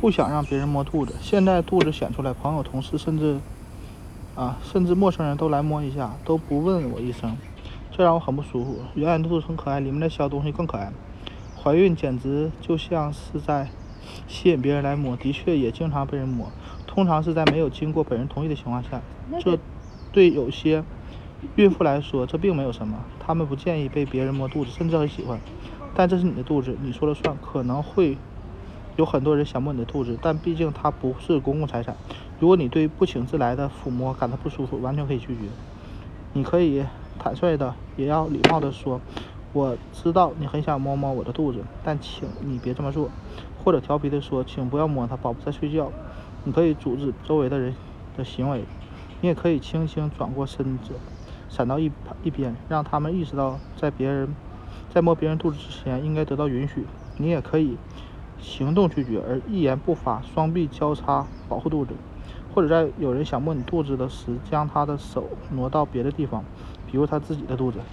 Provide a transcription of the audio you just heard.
不想让别人摸肚子。现在肚子显出来，朋友、同事甚至啊，甚至陌生人都来摸一下，都不问我一声，这让我很不舒服。圆圆的肚子很可爱，里面的小东西更可爱。怀孕简直就像是在吸引别人来摸，的确也经常被人摸，通常是在没有经过本人同意的情况下。这对有些孕妇来说，这并没有什么，她们不建议被别人摸肚子，甚至很喜欢。但这是你的肚子，你说了算。可能会有很多人想摸你的肚子，但毕竟它不是公共财产。如果你对不请自来的抚摸感到不舒服，完全可以拒绝。你可以坦率的，也要礼貌的说：“我知道你很想摸摸我的肚子，但请你别这么做。”或者调皮的说：“请不要摸它，宝宝在睡觉。”你可以阻止周围的人的行为。你也可以轻轻转过身子，闪到一一边，让他们意识到在别人。在摸别人肚子之前，应该得到允许。你也可以行动拒绝，而一言不发，双臂交叉保护肚子，或者在有人想摸你肚子的时，将他的手挪到别的地方，比如他自己的肚子。